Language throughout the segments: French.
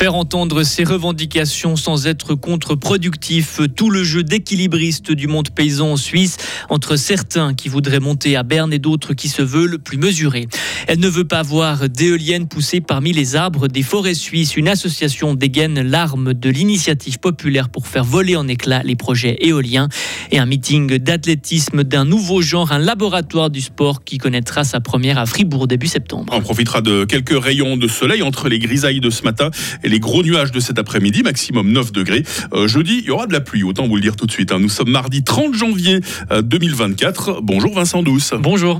Faire entendre ses revendications sans être contre-productif, tout le jeu d'équilibriste du monde paysan en Suisse, entre certains qui voudraient monter à Berne et d'autres qui se veulent plus mesurés. Elle ne veut pas voir d'éoliennes pousser parmi les arbres des forêts suisses. Une association dégaine l'arme de l'initiative populaire pour faire voler en éclats les projets éoliens. Et un meeting d'athlétisme d'un nouveau genre, un laboratoire du sport qui connaîtra sa première à Fribourg début septembre. On profitera de quelques rayons de soleil entre les grisailles de ce matin et les gros nuages de cet après-midi, maximum 9 degrés. Euh, jeudi, il y aura de la pluie, autant vous le dire tout de suite. Hein. Nous sommes mardi 30 janvier 2024. Euh, Bonjour Vincent Douce. Bonjour.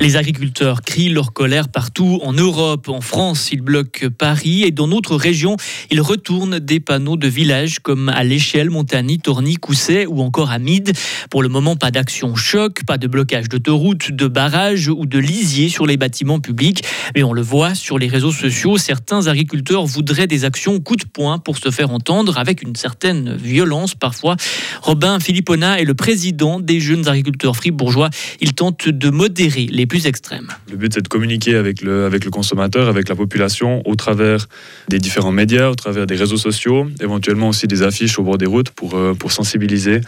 Les agriculteurs crient leur colère partout en Europe. En France, ils bloquent Paris et dans d'autres régions, ils retournent des panneaux de villages comme à l'échelle, Montagny, Tourny, Cousset ou encore à. Pour le moment, pas d'action choc, pas de blocage d'autoroutes, de barrages ou de lisiers sur les bâtiments publics. Mais on le voit sur les réseaux sociaux, certains agriculteurs voudraient des actions coup de poing pour se faire entendre avec une certaine violence parfois. Robin Philippona est le président des jeunes agriculteurs fribourgeois. Il tente de modérer les plus. Le but, c'est de communiquer avec le, avec le consommateur, avec la population, au travers des différents médias, au travers des réseaux sociaux, éventuellement aussi des affiches au bord des routes pour, euh, pour sensibiliser.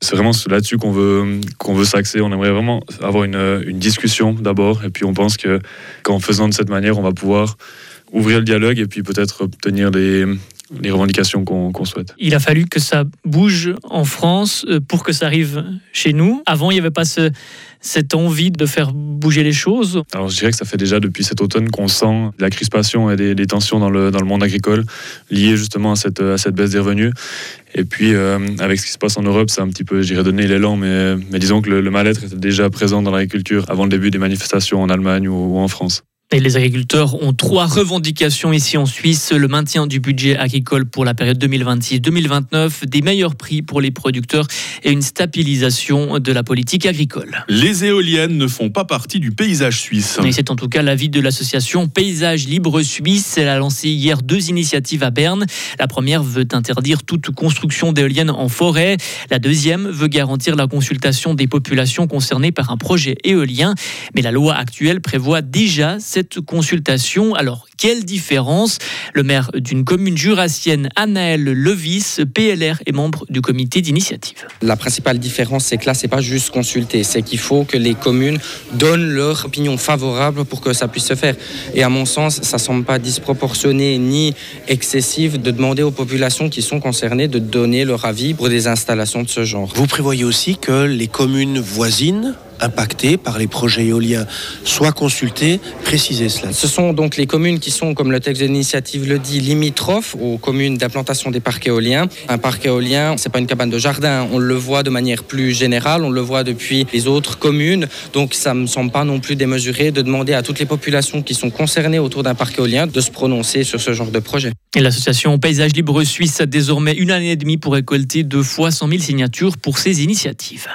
C'est vraiment là-dessus qu'on veut, qu'on veut s'axer. On aimerait vraiment avoir une, une discussion d'abord, et puis on pense que qu'en faisant de cette manière, on va pouvoir ouvrir le dialogue et puis peut-être obtenir des, les revendications qu'on souhaite. Il a fallu que ça bouge en France euh, pour que ça arrive chez nous. Avant, il n'y avait pas ce, cette envie de faire bouger les choses Alors je dirais que ça fait déjà depuis cet automne qu'on sent la crispation et les, tensions dans le, dans le, monde agricole liées justement à cette, à cette baisse des revenus. Et puis euh, avec ce qui se passe en Europe, c'est un petit peu, j'irais donner l'élan, mais, mais disons que le, mal-être était déjà présent dans l'agriculture avant le début des manifestations en Allemagne ou en France. Et les agriculteurs ont trois revendications ici en Suisse. Le maintien du budget agricole pour la période 2026-2029, des meilleurs prix pour les producteurs et une stabilisation de la politique agricole. Les éoliennes ne font pas partie du paysage suisse. Et c'est en tout cas l'avis de l'association Paysage Libre Suisse. Elle a lancé hier deux initiatives à Berne. La première veut interdire toute construction d'éoliennes en forêt. La deuxième veut garantir la consultation des populations concernées par un projet éolien. Mais la loi actuelle prévoit déjà cette consultation. Alors, quelle différence? Le maire d'une commune jurassienne, Anaël Levis, PLR, est membre du comité d'initiative. La principale différence, c'est que là, c'est pas juste consulter, c'est qu'il faut que les communes donnent leur opinion favorable pour que ça puisse se faire. Et à mon sens, ça semble pas disproportionné ni excessif de demander aux populations qui sont concernées de donner leur avis pour des installations de ce genre. Vous prévoyez aussi que les communes voisines impactés par les projets éoliens soient consultés, précisez cela. Ce sont donc les communes qui sont, comme le texte de l'initiative le dit, limitrophes aux communes d'implantation des parcs éoliens. Un parc éolien, c'est pas une cabane de jardin, on le voit de manière plus générale, on le voit depuis les autres communes, donc ça me semble pas non plus démesuré de demander à toutes les populations qui sont concernées autour d'un parc éolien de se prononcer sur ce genre de projet. Et l'association Paysage Libre Suisse a désormais une année et demie pour récolter deux fois 100 000 signatures pour ces initiatives.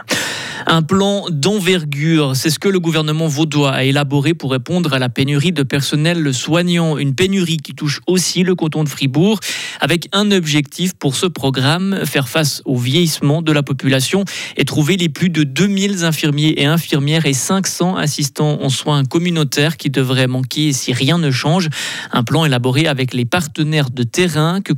Un plan d'envergure, c'est ce que le gouvernement vaudois a élaboré pour répondre à la pénurie de personnel soignant, une pénurie qui touche aussi le canton de Fribourg, avec un objectif pour ce programme, faire face au vieillissement de la population et trouver les plus de 2000 infirmiers et infirmières et 500 assistants en soins communautaires qui devraient manquer si rien ne change. Un plan élaboré avec les partenaires de terrain qui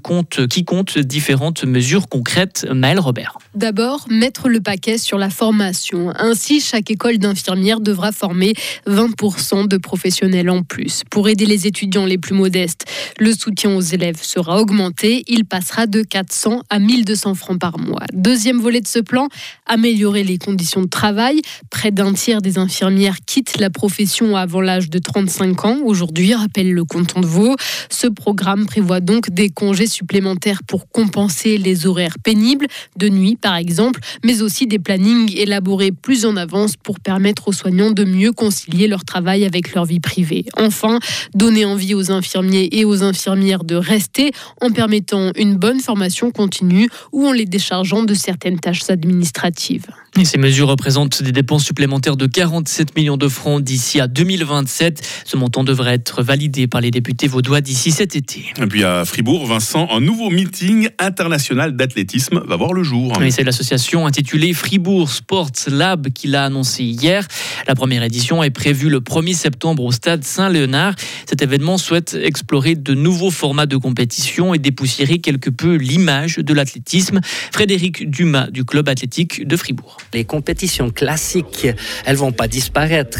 compte différentes mesures concrètes. Maël Robert. D'abord, mettre le paquet sur la formation ainsi, chaque école d'infirmières devra former 20% de professionnels en plus. Pour aider les étudiants les plus modestes, le soutien aux élèves sera augmenté. Il passera de 400 à 1200 francs par mois. Deuxième volet de ce plan, améliorer les conditions de travail. Près d'un tiers des infirmières quittent la profession avant l'âge de 35 ans. Aujourd'hui, rappelle le canton de Vaud. Ce programme prévoit donc des congés supplémentaires pour compenser les horaires pénibles, de nuit par exemple, mais aussi des plannings élaborés plus en avance pour permettre aux soignants de mieux concilier leur travail avec leur vie privée. Enfin, donner envie aux infirmiers et aux infirmières de rester en permettant une bonne formation continue ou en les déchargeant de certaines tâches administratives. Et ces mesures représentent des dépenses supplémentaires de 47 millions de francs d'ici à 2027. Ce montant devrait être validé par les députés vaudois d'ici cet été. Et puis à Fribourg, Vincent, un nouveau meeting international d'athlétisme va voir le jour. c'est l'association intitulée Fribourg Sport Lab qu'il a annoncé hier. La première édition est prévue le 1er septembre au stade Saint-Léonard. Cet événement souhaite explorer de nouveaux formats de compétition et dépoussiérer quelque peu l'image de l'athlétisme. Frédéric Dumas du club athlétique de Fribourg. Les compétitions classiques, elles vont pas disparaître,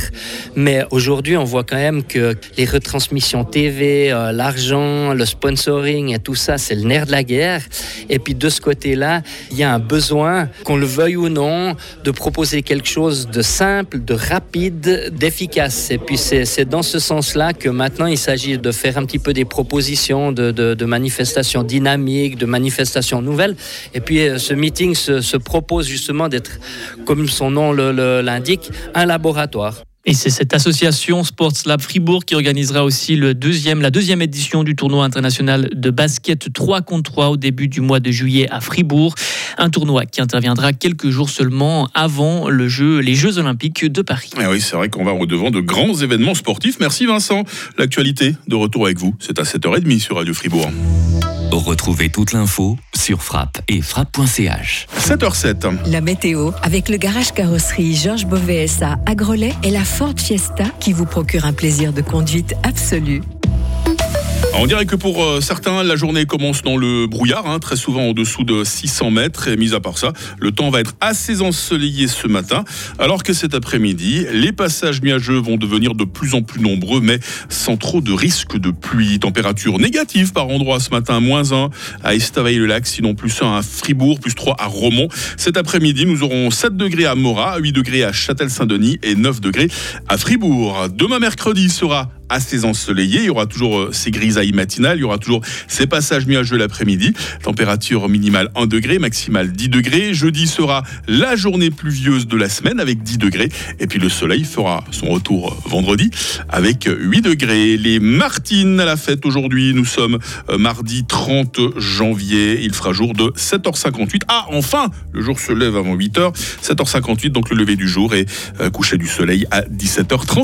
mais aujourd'hui on voit quand même que les retransmissions TV, euh, l'argent, le sponsoring et tout ça, c'est le nerf de la guerre. Et puis de ce côté-là, il y a un besoin, qu'on le veuille ou non, de proposer quelque chose de simple, de rapide, d'efficace. Et puis c'est dans ce sens-là que maintenant il s'agit de faire un petit peu des propositions de, manifestations dynamiques, de manifestations nouvelles. Et puis euh, ce meeting se propose justement d'être, comme son nom l'indique, un laboratoire. Et c'est cette association Sports Lab Fribourg qui organisera aussi le deuxième, la deuxième édition du tournoi international de basket 3 contre 3 au début du mois de juillet à Fribourg. Un tournoi qui interviendra quelques jours seulement avant le jeu, les Jeux Olympiques de Paris. Et eh oui, c'est vrai qu'on va au-devant de grands événements sportifs. Merci Vincent. L'actualité de retour avec vous, c'est à 7h30 sur Radio Fribourg. Retrouvez toute l'info sur frappe et frappe.ch. 7h07. La météo avec le garage carrosserie Georges Beauvais à Grelais et la Ford Fiesta qui vous procure un plaisir de conduite absolu. On dirait que pour euh, certains, la journée commence dans le brouillard, hein, très souvent en dessous de 600 mètres. Et mis à part ça, le temps va être assez ensoleillé ce matin, alors que cet après-midi, les passages nuageux vont devenir de plus en plus nombreux, mais sans trop de risque de pluie. Température négative par endroit ce matin, moins 1 à Estavayer-le-Lac, sinon plus 1 à Fribourg, plus 3 à Romont. Cet après-midi, nous aurons 7 degrés à Morat, 8 degrés à Châtel-Saint-Denis et 9 degrés à Fribourg. Demain mercredi sera assez ensoleillé. Il y aura toujours euh, ces grisailles matinales, il y aura toujours ces passages nuageux l'après-midi. Température minimale 1 degré, maximale 10 degrés. Jeudi sera la journée pluvieuse de la semaine avec 10 degrés. Et puis le soleil fera son retour euh, vendredi avec 8 degrés. Les Martines à la fête aujourd'hui. Nous sommes euh, mardi 30 janvier. Il fera jour de 7h58. Ah, enfin, le jour se lève avant 8h. 7h58, donc le lever du jour et coucher du soleil à 17h30.